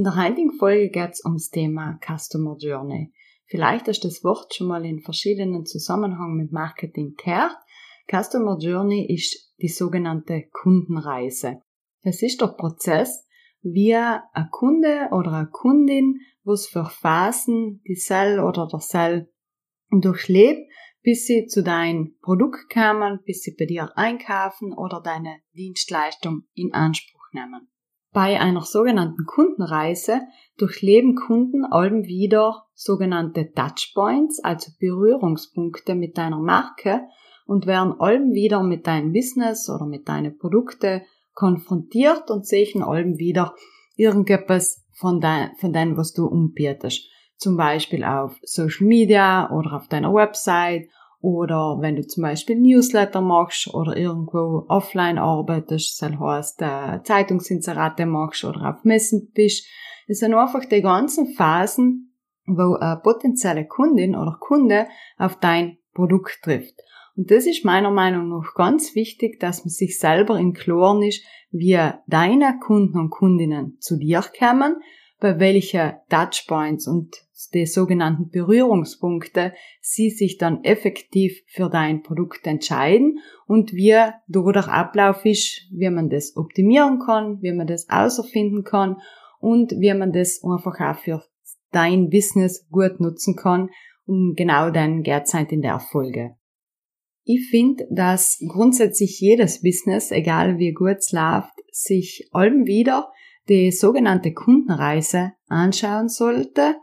In der heutigen Folge geht es ums Thema Customer Journey. Vielleicht du das Wort schon mal in verschiedenen Zusammenhängen mit Marketing gehört. Customer Journey ist die sogenannte Kundenreise. Es ist der Prozess, wie ein Kunde oder eine Kundin, was für Phasen die Cell oder der Cell durchlebt, bis sie zu deinem Produkt kommen, bis sie bei dir einkaufen oder deine Dienstleistung in Anspruch nehmen. Bei einer sogenannten Kundenreise durchleben Kunden allem wieder sogenannte Touchpoints, also Berührungspunkte mit deiner Marke und werden allem wieder mit deinem Business oder mit deinen Produkten konfrontiert und sehen allem wieder irgendetwas von, dein, von dem, was du umbietest. Zum Beispiel auf Social Media oder auf deiner Website oder wenn du zum Beispiel Newsletter machst oder irgendwo offline arbeitest, das heißt äh, Zeitungsinserate machst oder auf Messen bist. Das sind einfach die ganzen Phasen, wo eine potenzielle Kundin oder Kunde auf dein Produkt trifft. Und das ist meiner Meinung nach ganz wichtig, dass man sich selber in Klaren ist, wie deine Kunden und Kundinnen zu dir kommen, bei welchen Touchpoints und die sogenannten Berührungspunkte sie sich dann effektiv für dein Produkt entscheiden und wie du der Ablauf ist, wie man das optimieren kann, wie man das außerfinden kann und wie man das einfach auch für dein Business gut nutzen kann, um genau dein Gehrzeit in der Erfolge. Ich finde, dass grundsätzlich jedes Business, egal wie gut es läuft, sich allem wieder die sogenannte Kundenreise anschauen sollte,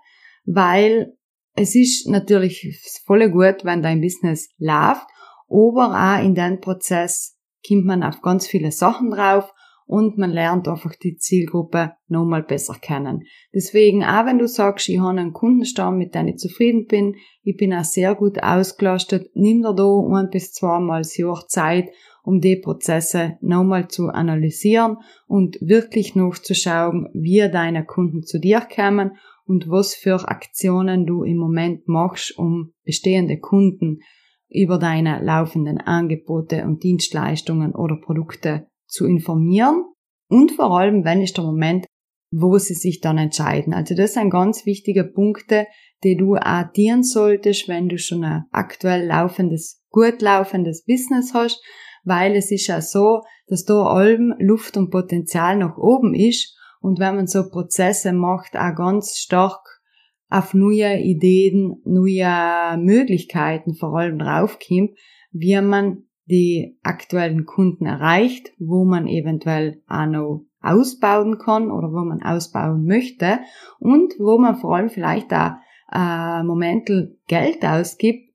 weil es ist natürlich voll gut, wenn dein Business läuft, aber auch in dem Prozess kommt man auf ganz viele Sachen drauf und man lernt einfach die Zielgruppe nochmal besser kennen. Deswegen, auch wenn du sagst, ich habe einen Kundenstamm, mit dem ich zufrieden bin, ich bin auch sehr gut ausgelastet, nimm dir da ein bis zweimal das Jahr Zeit, um die Prozesse nochmal zu analysieren und wirklich nachzuschauen, wie deine Kunden zu dir kommen und was für Aktionen du im Moment machst, um bestehende Kunden über deine laufenden Angebote und Dienstleistungen oder Produkte zu informieren und vor allem, wenn ist der Moment, wo sie sich dann entscheiden. Also das sind ganz wichtige Punkte, die du addieren solltest, wenn du schon ein aktuell laufendes, gut laufendes Business hast, weil es ist ja so, dass da allem Luft und Potenzial nach oben ist. Und wenn man so Prozesse macht, auch ganz stark auf neue Ideen, neue Möglichkeiten vor allem draufkommt, wie man die aktuellen Kunden erreicht, wo man eventuell auch noch ausbauen kann oder wo man ausbauen möchte. Und wo man vor allem vielleicht auch äh, Momentel Geld ausgibt,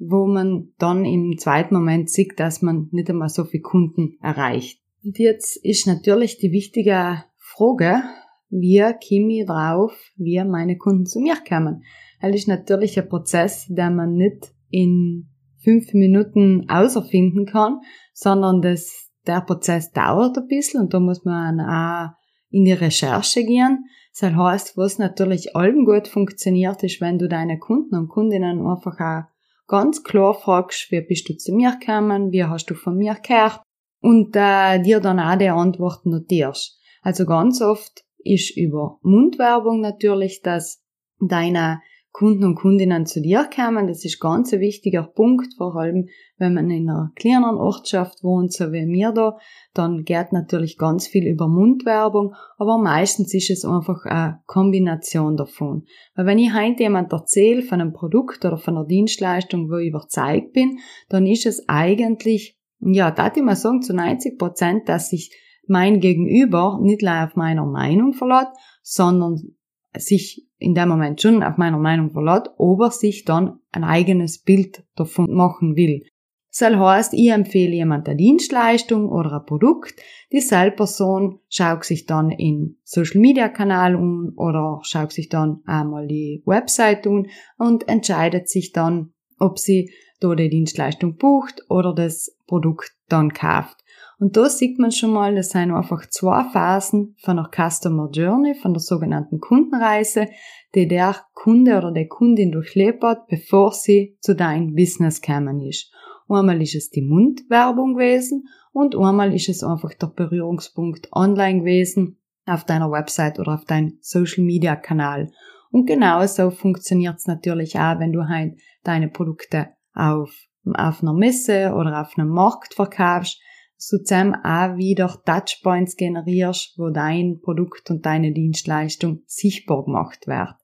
wo man dann im zweiten Moment sieht, dass man nicht einmal so viele Kunden erreicht. Und jetzt ist natürlich die wichtige Frage, wie komme ich drauf, wie meine Kunden zu mir kommen? Das ist natürlich ein Prozess, der man nicht in fünf Minuten außerfinden kann, sondern das, der Prozess dauert ein bisschen und da muss man auch in die Recherche gehen. Das heißt, was natürlich allem gut funktioniert, ist, wenn du deine Kunden und Kundinnen einfach auch ganz klar fragst, wie bist du zu mir gekommen, wie hast du von mir gehört und äh, dir dann auch die Antwort notierst. Also ganz oft ist über Mundwerbung natürlich, dass deine Kunden und Kundinnen zu dir kommen. Das ist ganz ein wichtiger Punkt, vor allem wenn man in einer kleineren Ortschaft wohnt, so wie mir da, dann geht natürlich ganz viel über Mundwerbung, aber meistens ist es einfach eine Kombination davon. Weil wenn ich heute jemand erzähle von einem Produkt oder von einer Dienstleistung, wo ich überzeugt bin, dann ist es eigentlich, ja, da ich mal sagen, zu 90 Prozent, dass sich mein Gegenüber nicht nur auf meiner Meinung verlässt, sondern sich in dem Moment schon auf meiner Meinung verlässt, aber sich dann ein eigenes Bild davon machen will. Das heißt, ich empfehle jemand eine Dienstleistung oder ein Produkt, die Person schaut sich dann in Social Media Kanal um oder schaut sich dann einmal die Website um und entscheidet sich dann, ob sie da die Dienstleistung bucht oder das Produkt dann kauft. Und da sieht man schon mal, das sind einfach zwei Phasen von der Customer Journey, von der sogenannten Kundenreise, die der Kunde oder der Kundin durchlebt hat, bevor sie zu deinem Business gekommen ist. Einmal ist es die Mundwerbung gewesen und einmal ist es einfach der Berührungspunkt online gewesen auf deiner Website oder auf deinem Social Media Kanal. Und genauso funktioniert es natürlich auch, wenn du halt deine Produkte auf, auf einer Messe oder auf einem Markt verkaufst, so zusammen auch wieder Touchpoints generierst, wo dein Produkt und deine Dienstleistung sichtbar gemacht wird.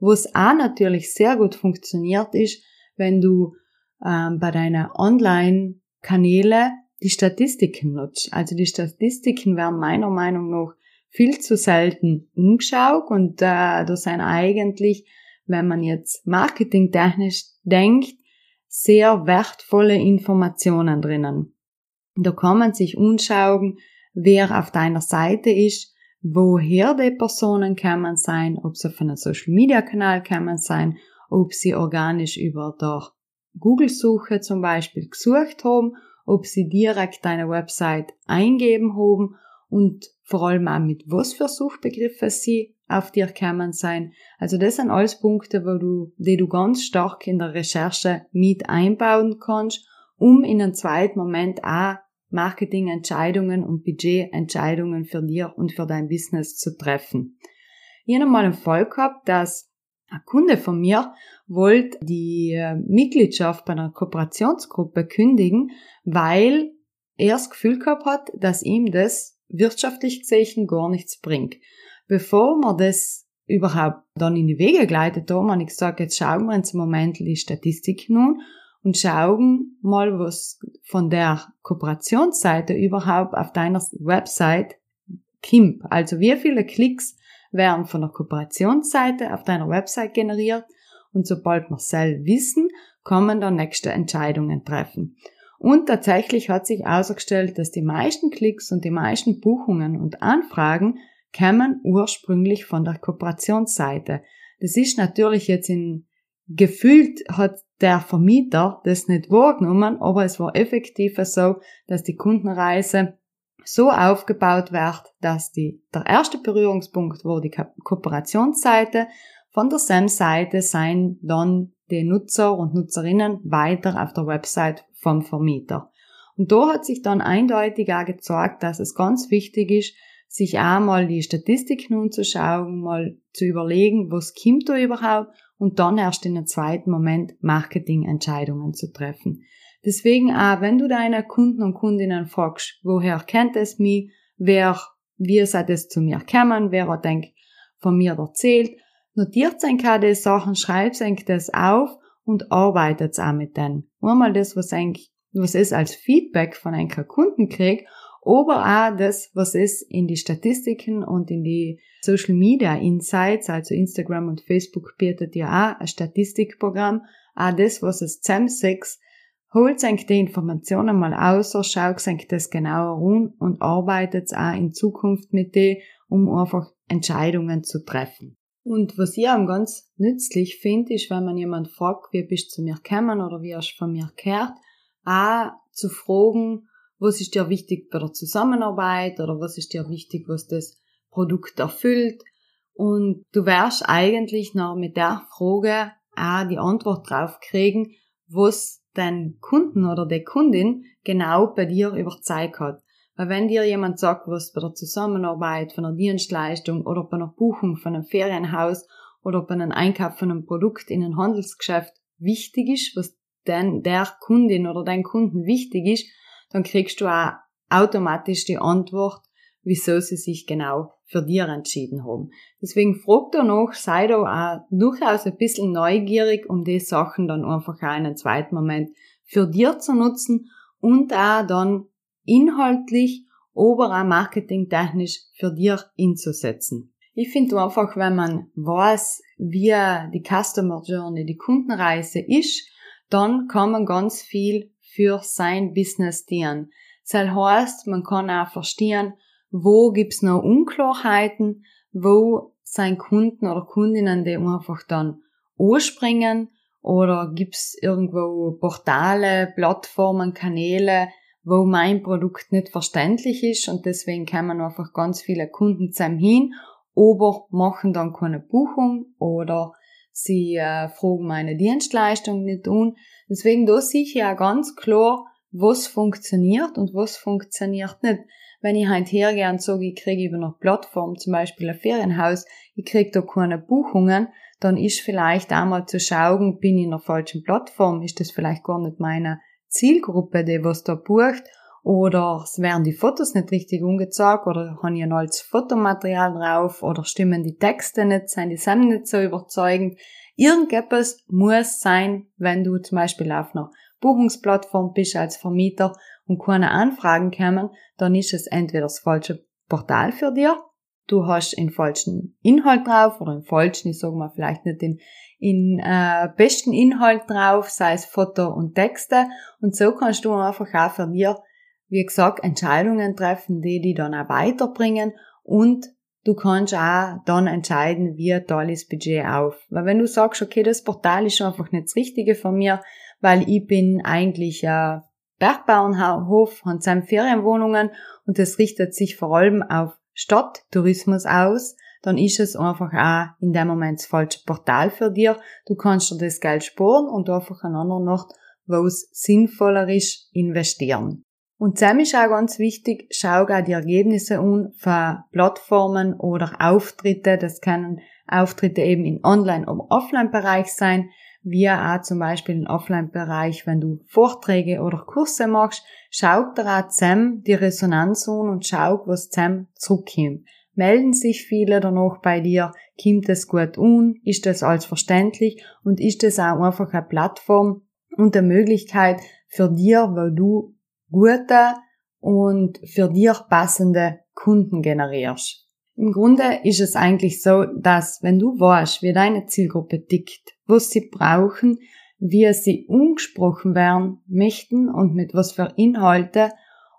Wo es auch natürlich sehr gut funktioniert ist, wenn du ähm, bei deinen Online-Kanäle die Statistiken nutzt. Also die Statistiken werden meiner Meinung nach viel zu selten umgeschaut und äh, da sind eigentlich, wenn man jetzt marketingtechnisch denkt, sehr wertvolle Informationen drinnen. Da kann man sich anschauen, wer auf deiner Seite ist, woher die Personen kommen sein, ob sie von einem Social Media Kanal kommen sein, ob sie organisch über der Google-Suche zum Beispiel gesucht haben, ob sie direkt deine Website eingeben haben und vor allem auch mit was für Suchbegriffe sie auf dir kommen sein. Also das sind alles Punkte, wo du, die du ganz stark in der Recherche mit einbauen kannst, um in einem zweiten Moment auch Marketingentscheidungen und Budgetentscheidungen für dir und für dein Business zu treffen. Ich habe mal einen Fall gehabt, dass ein Kunde von mir wollte die äh, Mitgliedschaft bei einer Kooperationsgruppe kündigen, weil er das Gefühl gehabt hat, dass ihm das wirtschaftlich gesehen gar nichts bringt. Bevor wir das überhaupt dann in die Wege geleitet haben, habe ich gesagt, jetzt schauen wir uns im Moment die Statistik nun und schauen mal, was von der Kooperationsseite überhaupt auf deiner Website kommt. Also wie viele Klicks werden von der Kooperationsseite auf deiner Website generiert und sobald wir selber wissen, man dann nächste Entscheidungen treffen. Und tatsächlich hat sich ausgestellt, dass die meisten Klicks und die meisten Buchungen und Anfragen kämen ursprünglich von der Kooperationsseite. Das ist natürlich jetzt in gefühlt hat der Vermieter das nicht wahrgenommen, aber es war effektiv so, dass die Kundenreise so aufgebaut wird, dass die, der erste Berührungspunkt war die Kooperationsseite, von der SAM-Seite seien dann die Nutzer und Nutzerinnen weiter auf der Website vom Vermieter. Und da hat sich dann eindeutig auch gezeigt, dass es ganz wichtig ist, sich einmal die Statistik nun zu schauen, mal zu überlegen, was kommt da überhaupt und dann erst in einem zweiten Moment Marketingentscheidungen zu treffen. Deswegen auch, wenn du deine Kunden und Kundinnen fragst, woher kennt es mich, wer, wie seid es zu mir gekommen, wer hat denk von mir erzählt, notiert sein die Sachen, schreibt sich das auf und arbeitet auch mit denen. Einmal das, was eigentlich, was es als Feedback von einem Kunden kriegt aber auch das, was es in die Statistiken und in die Social Media Insights, also Instagram und Facebook bietet ja auch ein Statistikprogramm, auch das, was es zusammensetzt, holt sich die Informationen mal aus, schaut sich das genauer um und arbeitet auch in Zukunft mit dir, um einfach Entscheidungen zu treffen. Und was ich auch ganz nützlich finde, ist, wenn man jemand fragt, wie bist du zu mir gekommen oder wie hast du von mir gehört, auch zu fragen, was ist dir wichtig bei der Zusammenarbeit oder was ist dir wichtig, was das Produkt erfüllt. Und du wirst eigentlich noch mit der Frage auch die Antwort drauf kriegen, was dein Kunden oder die Kundin genau bei dir überzeugt hat. Weil wenn dir jemand sagt, was bei der Zusammenarbeit von einer Dienstleistung oder bei einer Buchung von einem Ferienhaus oder bei einem Einkauf von einem Produkt in einem Handelsgeschäft wichtig ist, was denn der Kundin oder dein Kunden wichtig ist, dann kriegst du auch automatisch die Antwort, wieso sie sich genau für dir entschieden haben. Deswegen frag da noch, sei da auch durchaus ein bisschen neugierig, um die Sachen dann einfach auch in einem zweiten Moment für dir zu nutzen und auch dann inhaltlich, aber auch marketingtechnisch für dir einzusetzen. Ich finde einfach, wenn man weiß, wie die Customer Journey, die Kundenreise ist, dann kann man ganz viel für sein Business dienen. Das heißt, man kann auch verstehen, wo gibt's noch Unklarheiten, wo sein Kunden oder Kundinnen, die einfach dann anspringen oder gibt's irgendwo Portale, Plattformen, Kanäle, wo mein Produkt nicht verständlich ist und deswegen kommen einfach ganz viele Kunden zusammen hin, aber machen dann keine Buchung oder sie äh, fragen meine Dienstleistung nicht an. Deswegen da sehe ich ja ganz klar, was funktioniert und was funktioniert nicht. Wenn ich halt hergehe und sage, ich kriege über eine Plattform, zum Beispiel ein Ferienhaus, ich kriege da keine Buchungen, dann ist vielleicht einmal zu schauen, bin ich in der falschen Plattform, ist das vielleicht gar nicht meine Zielgruppe, die was da bucht, oder werden die Fotos nicht richtig umgezeigt, oder habe ich ein altes Fotomaterial drauf, oder stimmen die Texte nicht, sind die Sachen nicht so überzeugend. Irgendetwas muss sein, wenn du zum Beispiel auf einer Buchungsplattform bist als Vermieter und keine Anfragen kommen, dann ist es entweder das falsche Portal für dir, du hast den falschen Inhalt drauf oder den falschen, ich sage mal vielleicht nicht den in äh, besten Inhalt drauf, sei es Foto und Texte und so kannst du einfach auch für dir, wie gesagt, Entscheidungen treffen, die die dann auch weiterbringen und du kannst auch dann entscheiden, wie toll ist Budget auf. Weil wenn du sagst, okay, das Portal ist einfach nicht das Richtige von mir, weil ich bin eigentlich äh, Bergbauernhof, haben seine Ferienwohnungen und das richtet sich vor allem auf Stadttourismus aus, dann ist es einfach auch in dem Moment das falsche Portal für dir. Du kannst dir das Geld sparen und einfach an anderen Nacht, wo es sinnvoller ist, investieren. Und zusammen ist auch ganz wichtig, schau auch die Ergebnisse an von Plattformen oder Auftritte. Das können Auftritte eben im Online- oder Offline-Bereich sein wie auch zum Beispiel im Offline-Bereich, wenn du Vorträge oder Kurse machst, schau dir auch zusammen die Resonanz an und schau, was zusammen zurückkommt. Melden sich viele danach bei dir? Kommt es gut an? Ist das alles verständlich? Und ist das auch einfach eine Plattform und eine Möglichkeit für dir, wo du gute und für dich passende Kunden generierst? Im Grunde ist es eigentlich so, dass wenn du weißt, wie deine Zielgruppe tickt, was sie brauchen, wie sie umgesprochen werden möchten und mit was für Inhalte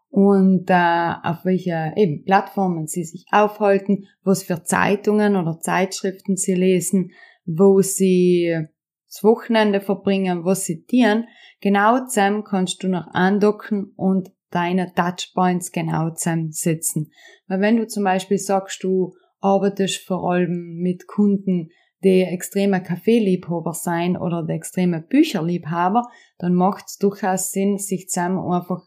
und äh, auf welche eben Plattformen sie sich aufhalten, was für Zeitungen oder Zeitschriften sie lesen, wo sie das Wochenende verbringen, was sie tun, genau zusammen kannst du noch andocken und deine Touchpoints genau zusammensetzen. Weil wenn du zum Beispiel sagst, du arbeitest vor allem mit Kunden, die extreme Kaffeeliebhaber sein oder die extreme Bücherliebhaber, dann macht es durchaus Sinn, sich zusammen einfach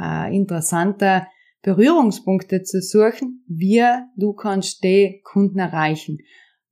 äh, interessante Berührungspunkte zu suchen, wie du kannst die Kunden erreichen.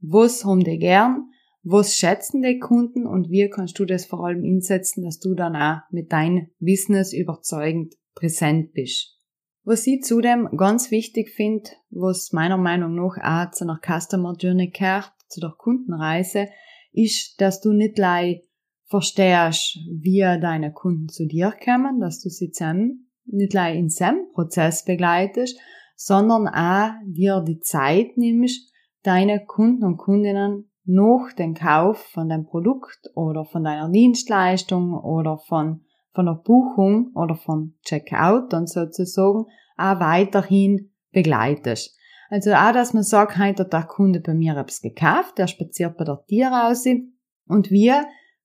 Was haben die gern? Was schätzen die Kunden und wie kannst du das vor allem einsetzen, dass du dann auch mit deinem Business überzeugend präsent bist. Was ich zudem ganz wichtig finde, was meiner Meinung nach auch zu einer Customer Journey gehört, zu der Kundenreise, ist, dass du nicht gleich verstehst, wie deine Kunden zu dir kommen, dass du sie zusammen nicht gleich in seinem Prozess begleitest, sondern auch dir die Zeit nimmst, deine Kunden und Kundinnen nach dem Kauf von deinem Produkt oder von deiner Dienstleistung oder von, von der Buchung oder vom Checkout dann sozusagen auch weiterhin begleitest. Also auch, dass man sagt, heute hat der Kunde bei mir etwas gekauft, der spaziert bei der Tier raus und wie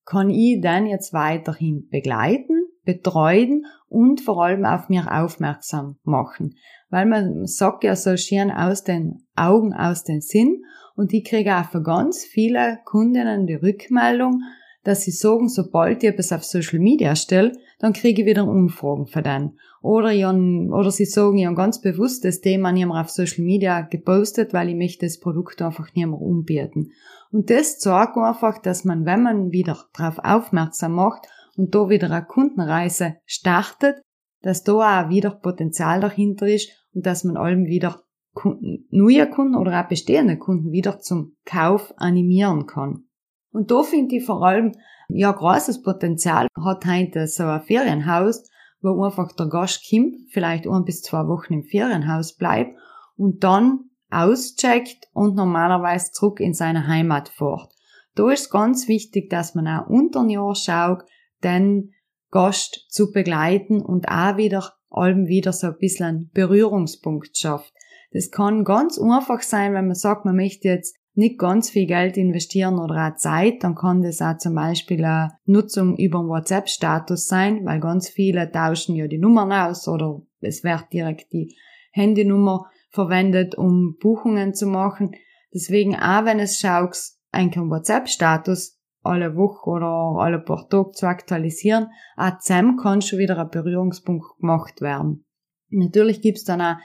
kann ich dann jetzt weiterhin begleiten, betreuen und vor allem auf mir aufmerksam machen. Weil man sagt ja so schön aus den Augen, aus den Sinn und ich kriege auch von ganz vielen Kundinnen die Rückmeldung, dass sie sagen, sobald ich etwas auf Social Media stelle, dann kriege ich wieder Umfragen für den. Oder, ich haben, oder sie sagen, ich habe ganz bewusst das Thema nicht mehr auf Social Media gepostet, weil ich möchte das Produkt einfach nicht mehr umbieten. Und das zeigt einfach, dass man, wenn man wieder darauf aufmerksam macht und da wieder eine Kundenreise startet, dass da auch wieder Potenzial dahinter ist und dass man allem wieder Kunden, neue Kunden oder auch bestehende Kunden wieder zum Kauf animieren kann. Und da finde ich vor allem, ja, großes Potenzial hat heute so ein Ferienhaus, wo einfach der Gast kommt, vielleicht ein bis zwei Wochen im Ferienhaus bleibt und dann auscheckt und normalerweise zurück in seine Heimat fährt. Da ist ganz wichtig, dass man auch unter ein Jahr schaut, den Gast zu begleiten und auch wieder allem wieder so ein bisschen einen Berührungspunkt schafft. Das kann ganz einfach sein, wenn man sagt, man möchte jetzt nicht ganz viel Geld investieren oder auch Zeit, dann kann das auch zum Beispiel eine Nutzung über einen WhatsApp-Status sein, weil ganz viele tauschen ja die Nummern aus oder es wird direkt die Handynummer verwendet, um Buchungen zu machen. Deswegen auch wenn es schaust, einen WhatsApp-Status alle Woche oder alle paar Tage zu aktualisieren, auch zusammen kann schon wieder ein Berührungspunkt gemacht werden. Natürlich gibt's dann auch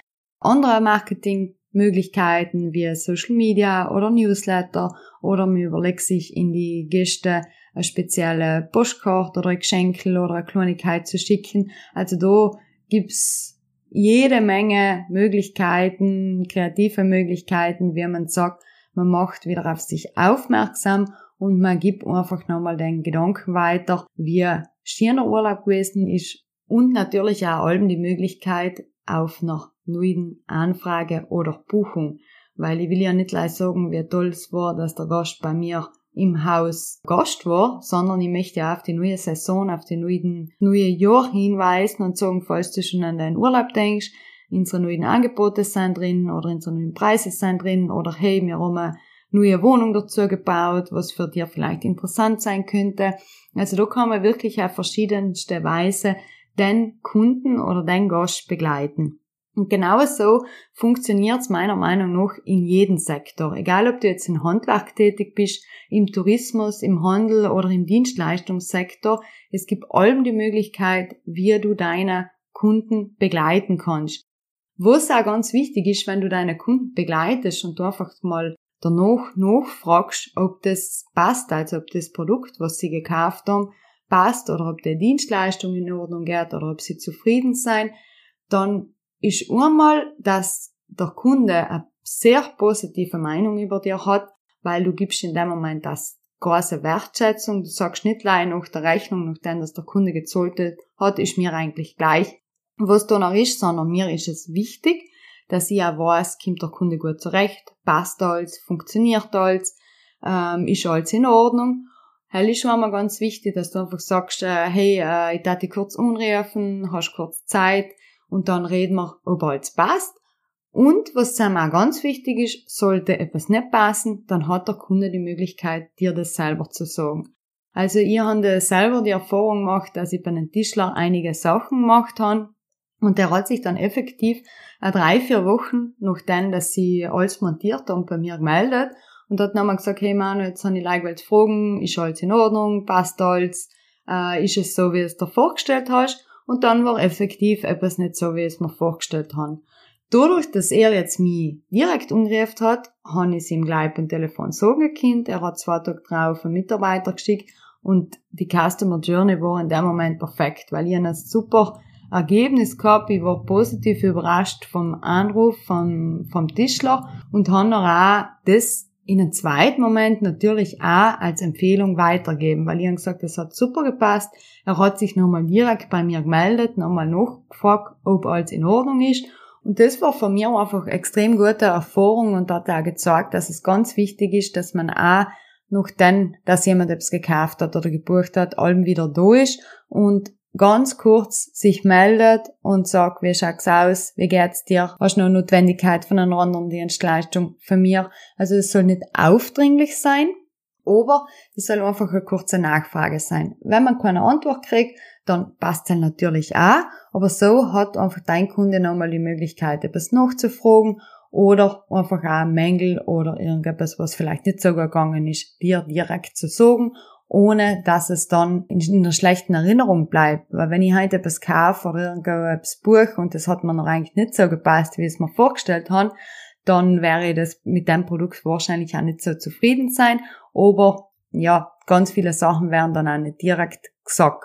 andere Marketingmöglichkeiten wie Social Media oder Newsletter oder man überlegt sich in die Gäste eine spezielle Postkarte oder ein Geschenkel oder eine Kleinigkeit zu schicken. Also da gibt's jede Menge Möglichkeiten, kreative Möglichkeiten, wie man sagt, man macht wieder auf sich aufmerksam und man gibt einfach nochmal den Gedanken weiter, wie schöner Urlaub gewesen ist und natürlich auch allem die Möglichkeit auf einer neuen Anfrage oder Buchung, weil ich will ja nicht gleich sagen, wie toll es war, dass der Gast bei mir im Haus Gast war, sondern ich möchte ja auf die neue Saison, auf die neuen, neue Jahr hinweisen und sagen, falls du schon an deinen Urlaub denkst, unsere neuen Angebote sind drin oder unsere neuen Preise sind drin oder hey, wir haben neue Wohnung dazu gebaut, was für dir vielleicht interessant sein könnte. Also da kann man wirklich auf verschiedenste Weise den Kunden oder den Gast begleiten. Und genau so funktioniert es meiner Meinung nach in jedem Sektor. Egal, ob du jetzt im Handwerk tätig bist, im Tourismus, im Handel oder im Dienstleistungssektor. Es gibt allem die Möglichkeit, wie du deine Kunden begleiten kannst. Was auch ganz wichtig ist, wenn du deine Kunden begleitest und du einfach mal danach nachfragst, ob das passt, also ob das Produkt, was sie gekauft haben, passt oder ob die Dienstleistung in Ordnung geht oder ob sie zufrieden sein, dann ist einmal, dass der Kunde eine sehr positive Meinung über dir hat, weil du gibst in dem Moment das große Wertschätzung. Du sagst nicht gleich nach der Rechnung, nachdem das der Kunde gezahlt hat, ist mir eigentlich gleich, was da noch ist, sondern mir ist es wichtig, dass ich auch weiß, kommt der Kunde gut zurecht, passt alles, funktioniert alles, ähm, ist alles in Ordnung. Hell ist schon einmal ganz wichtig, dass du einfach sagst, äh, hey, äh, ich darf dich kurz umrufen, hast kurz Zeit, und dann reden wir, ob alles passt. Und was dann auch ganz wichtig ist, sollte etwas nicht passen, dann hat der Kunde die Möglichkeit, dir das selber zu sagen. Also ich habe selber die Erfahrung gemacht, dass ich bei einem Tischler einige Sachen gemacht habe und der hat sich dann effektiv drei, vier Wochen nachdem, dass sie alles montiert haben, bei mir gemeldet und hat nochmal gesagt, hey Manu, jetzt habe ich Leute fragen, ist alles in Ordnung, passt alles, äh, ist es so, wie es dir vorgestellt hast? und dann war effektiv etwas nicht so, wie es mir vorgestellt haben. Dadurch, dass er jetzt mich direkt umgerufen hat, habe ich es ihm gleich beim Telefon so gekündigt. Er hat zwei Tage drauf einen Mitarbeiter geschickt und die Customer Journey war in dem Moment perfekt, weil ich ein super Ergebnis gehabt. Ich war positiv überrascht vom Anruf vom, vom Tischler und habe noch auch das in einem zweiten Moment natürlich auch als Empfehlung weitergeben, weil ich habe gesagt, das hat super gepasst. Er hat sich nochmal direkt bei mir gemeldet, nochmal nachgefragt, ob alles in Ordnung ist. Und das war von mir einfach extrem gute Erfahrung und hat auch gezeigt, dass es ganz wichtig ist, dass man auch noch dann, dass jemand etwas gekauft hat oder gebucht hat, allem wieder da ist und ganz kurz sich meldet und sagt, wie schaut's aus, wie geht's dir, hast du noch Notwendigkeit von einer anderen Dienstleistung von mir. Also es soll nicht aufdringlich sein, aber es soll einfach eine kurze Nachfrage sein. Wenn man keine Antwort kriegt, dann passt es natürlich auch, aber so hat einfach dein Kunde nochmal die Möglichkeit, etwas nachzufragen oder einfach auch Mängel oder irgendetwas, was vielleicht nicht so gegangen ist, dir direkt zu sagen ohne dass es dann in einer schlechten Erinnerung bleibt. Weil wenn ich heute etwas kaufe oder irgendetwas buche und das hat mir noch eigentlich nicht so gepasst, wie es mir vorgestellt hat, dann wäre ich das mit dem Produkt wahrscheinlich auch nicht so zufrieden sein. Aber ja, ganz viele Sachen werden dann auch nicht direkt gesagt.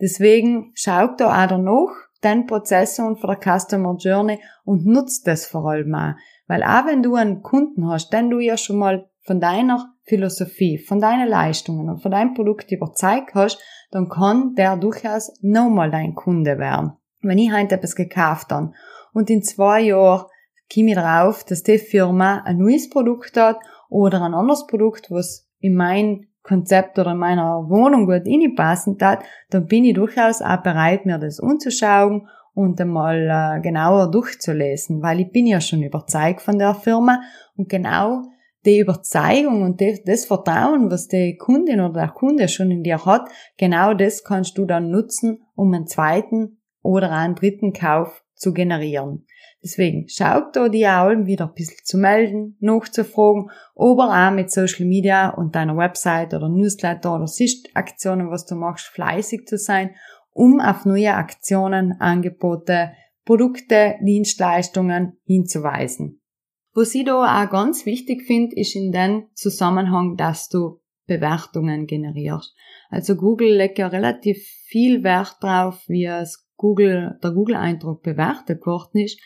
Deswegen schaut da auch danach den Prozess und für der Customer Journey und nutzt das vor allem auch. Weil auch wenn du einen Kunden hast, den du ja schon mal von deiner Philosophie, von deinen Leistungen und von deinem Produkt überzeugt hast, dann kann der durchaus nochmal dein Kunde werden. Wenn ich heute etwas gekauft habe und in zwei Jahren komme ich drauf, dass die Firma ein neues Produkt hat oder ein anderes Produkt, was in mein Konzept oder in meiner Wohnung gut reinpassen hat, dann bin ich durchaus auch bereit, mir das anzuschauen und einmal äh, genauer durchzulesen, weil ich bin ja schon überzeugt von der Firma und genau die Überzeugung und das Vertrauen, was die Kundin oder der Kunde schon in dir hat, genau das kannst du dann nutzen, um einen zweiten oder einen dritten Kauf zu generieren. Deswegen schaut da die Aulen wieder ein bisschen zu melden, nachzufragen, aber auch mit Social Media und deiner Website oder Newsletter oder Sichtaktionen, was du machst, fleißig zu sein, um auf neue Aktionen, Angebote, Produkte, Dienstleistungen hinzuweisen. Was ich da auch ganz wichtig finde, ist in dem Zusammenhang, dass du Bewertungen generierst. Also Google legt ja relativ viel Wert drauf, wie es Google, der Google-Eindruck bewertet worden ist.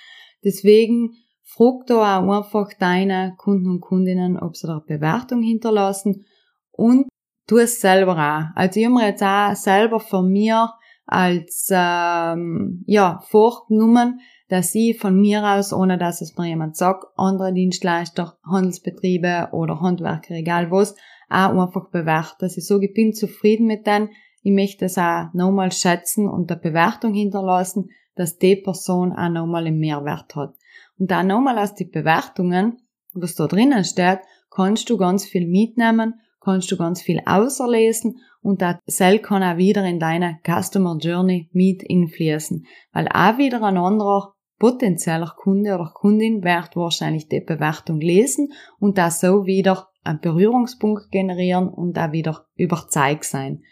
Deswegen frag da auch einfach deine Kunden und Kundinnen, ob sie da Bewertung hinterlassen und tu es selber auch. Also ich habe mir jetzt auch selber von mir als ähm, ja vorgenommen, dass ich von mir aus, ohne dass es mir jemand sagt, andere Dienstleister, Handelsbetriebe oder Handwerker, egal was, auch einfach bewerte. Dass ich sage, ich bin zufrieden mit denen, ich möchte es auch nochmal schätzen und eine Bewertung hinterlassen, dass die Person auch nochmal einen Mehrwert hat. Und da nochmal aus den Bewertungen, was da drinnen steht, kannst du ganz viel mitnehmen, kannst du ganz viel auserlesen und das Cell kann auch wieder in deine Customer Journey mit infließen, weil auch wieder ein anderer potenzieller Kunde oder Kundin wird wahrscheinlich die Bewertung lesen und da so wieder einen Berührungspunkt generieren und auch wieder überzeugt sein.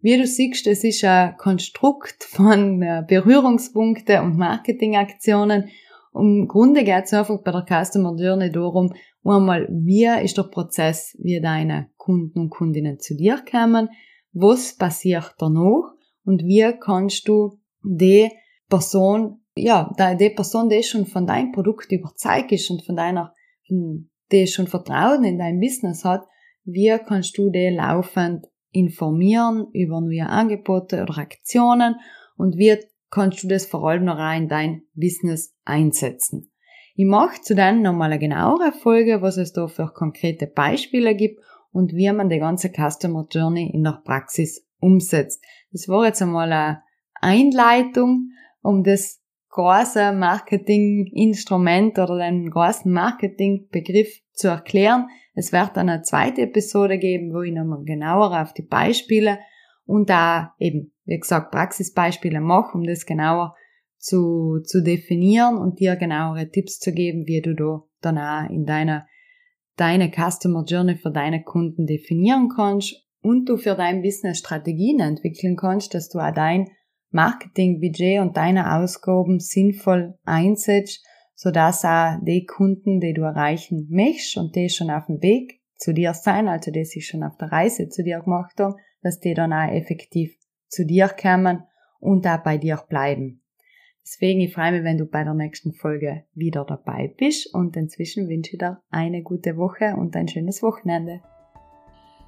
Wie du siehst, es ist ein Konstrukt von äh, Berührungspunkte und Marketingaktionen. Im Grunde geht es einfach bei der Customer Journey darum, einmal, wie ist der Prozess, wie deine Kunden und Kundinnen zu dir kommen, was passiert danach und wie kannst du die Person, ja, die Person, die schon von deinem Produkt überzeugt ist und von deiner, die schon Vertrauen in dein Business hat, wie kannst du die laufend informieren über neue Angebote oder Aktionen und wie kannst du das vor allem noch in dein Business einsetzen. Ich mache zu dann nochmal eine genauere Folge, was es da für konkrete Beispiele gibt und wie man die ganze Customer Journey in der Praxis umsetzt. Das war jetzt einmal eine Einleitung, um das große Marketinginstrument oder den großen Marketingbegriff zu erklären. Es wird dann eine zweite Episode geben, wo ich nochmal genauer auf die Beispiele und da eben, wie gesagt, Praxisbeispiele mache, um das genauer zu, zu definieren und dir genauere Tipps zu geben, wie du da dann auch in deiner deine Customer Journey für deine Kunden definieren kannst und du für dein Business Strategien entwickeln kannst, dass du auch dein Marketingbudget und deine Ausgaben sinnvoll einsetzt, sodass auch die Kunden, die du erreichen möchtest und die schon auf dem Weg zu dir sein, also die sich schon auf der Reise zu dir gemacht haben, dass die dann auch effektiv zu dir kommen und auch bei dir bleiben. Deswegen, ich freue mich, wenn du bei der nächsten Folge wieder dabei bist und inzwischen wünsche ich dir eine gute Woche und ein schönes Wochenende.